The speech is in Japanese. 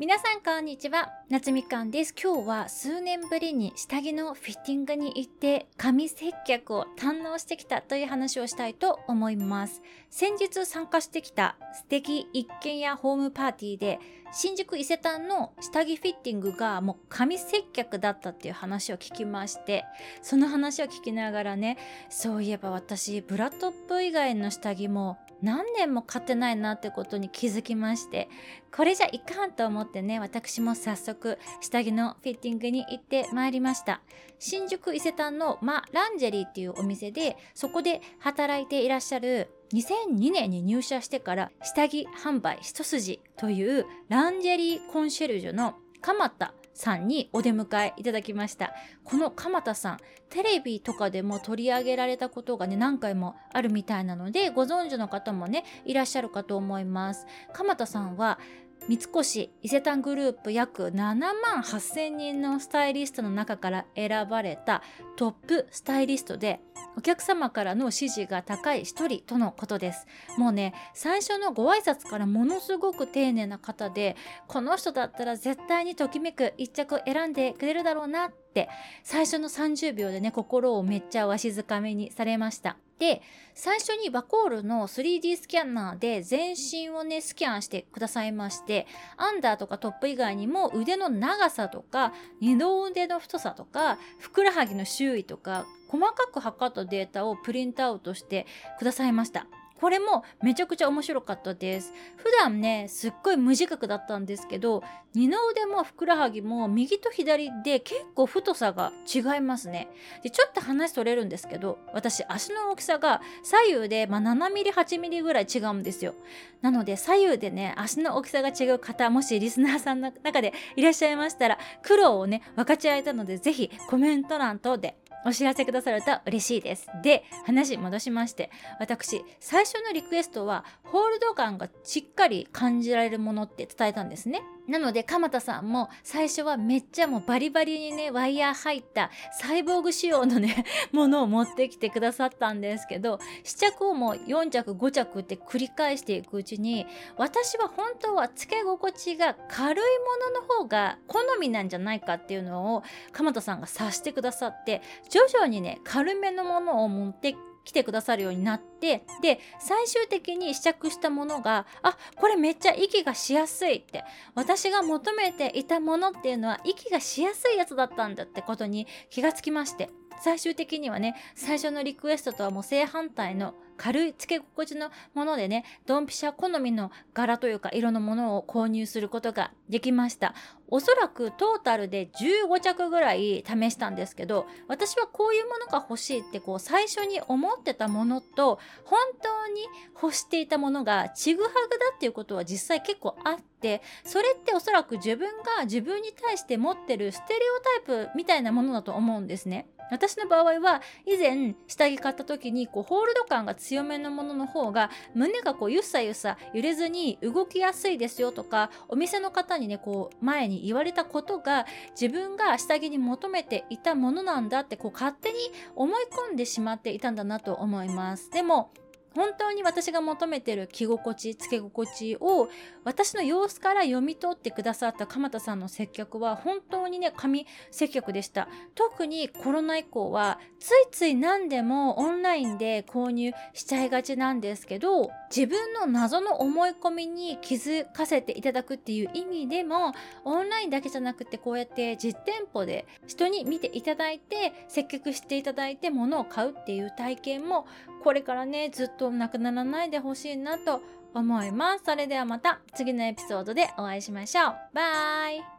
皆さんこんにちは。夏みかんです。今日は数年ぶりに下着のフィッティングに行って髪接客を堪能してきたという話をしたいと思います。先日参加してきた素敵一軒家ホームパーティーで新宿伊勢丹の下着フィッティングがもう神接客だったっていう話を聞きましてその話を聞きながらねそういえば私ブラトップ以外の下着も何年も買ってないなってことに気づきましてこれじゃいかんと思ってね私も早速下着のフィッティングに行ってまいりました。新宿伊勢丹のマ・ランジェリーっていうお店でそこで働いていらっしゃる2002年に入社してから下着販売一筋というランジェリーコンシェルジュの鎌田さんにお出迎えいただきました。この鎌田さんテレビとかでも取り上げられたことがね何回もあるみたいなのでご存知の方もねいらっしゃるかと思います。鎌田さんは三越伊勢丹グループ約7万8000人のスタイリストの中から選ばれたトップスタイリストでお客様からの支持が高い一人とのことです。もうね最初のご挨拶からものすごく丁寧な方でこの人だったら絶対にときめく一着選んでくれるだろうなって最初の30秒でね心をめっちゃわしづかみにされました。で最初にバコールの 3D スキャナーで全身をねスキャンしてくださいましてアンダーとかトップ以外にも腕の長さとか二の腕の太さとかふくらはぎの周囲とか細かく測ったデータをプリントアウトしてくださいました。これもめちゃくちゃ面白かったです。普段ね、すっごい無自覚だったんですけど、二の腕もふくらはぎも右と左で結構太さが違いますね。で、ちょっと話取れるんですけど、私足の大きさが左右で、まあ、7ミリ、8ミリぐらい違うんですよ。なので左右でね、足の大きさが違う方、もしリスナーさんの中でいらっしゃいましたら、苦労をね、分かち合えたので、ぜひコメント欄等でお知らせくださると嬉しいです。で、話戻しまして、私、最初のリクエストは、ホールド感がしっかり感じられるものって伝えたんですね。なので、鎌田さんも最初はめっちゃもうバリバリにね、ワイヤー入ったサイボーグ仕様のね、ものを持ってきてくださったんですけど、試着をもう4着、5着って繰り返していくうちに、私は本当は付け心地が軽いものの方が好みなんじゃないかっていうのを鎌田さんが察してくださって、徐々にね、軽めのものを持って来てくださるようになってで最終的に試着したものがあこれめっちゃ息がしやすいって私が求めていたものっていうのは息がしやすいやつだったんだってことに気がつきまして。最終的にはね最初のリクエストとはもう正反対の軽い付け心地のものでね、ドンピシャ好みの柄というか色のものを購入することができました。おそらくトータルで15着ぐらい試したんですけど、私はこういうものが欲しいってこう最初に思ってたものと、本当に欲していたものがちぐはぐだっていうことは実際結構あって、それっておそらく自分が自分に対して持ってるステレオタイプみたいなものだと思うんですね。私の場合は以前下着買った時にこうホールド感が強めのものの方が胸がこうゆさゆさ揺れずに動きやすいですよとかお店の方にねこう前に言われたことが自分が下着に求めていたものなんだってこう勝手に思い込んでしまっていたんだなと思います。でも本当に私が求めてる着心地、つけ心地を私の様子から読み取ってくださった鎌田さんの接客は本当にね、神接客でした。特にコロナ以降はついつい何でもオンラインで購入しちゃいがちなんですけど、自分の謎の思い込みに気づかせていただくっていう意味でも、オンラインだけじゃなくてこうやって実店舗で人に見ていただいて、接客していただいて物を買うっていう体験もこれからね、ずっととなくならないでほしいなと思います。それではまた次のエピソードでお会いしましょう。バイ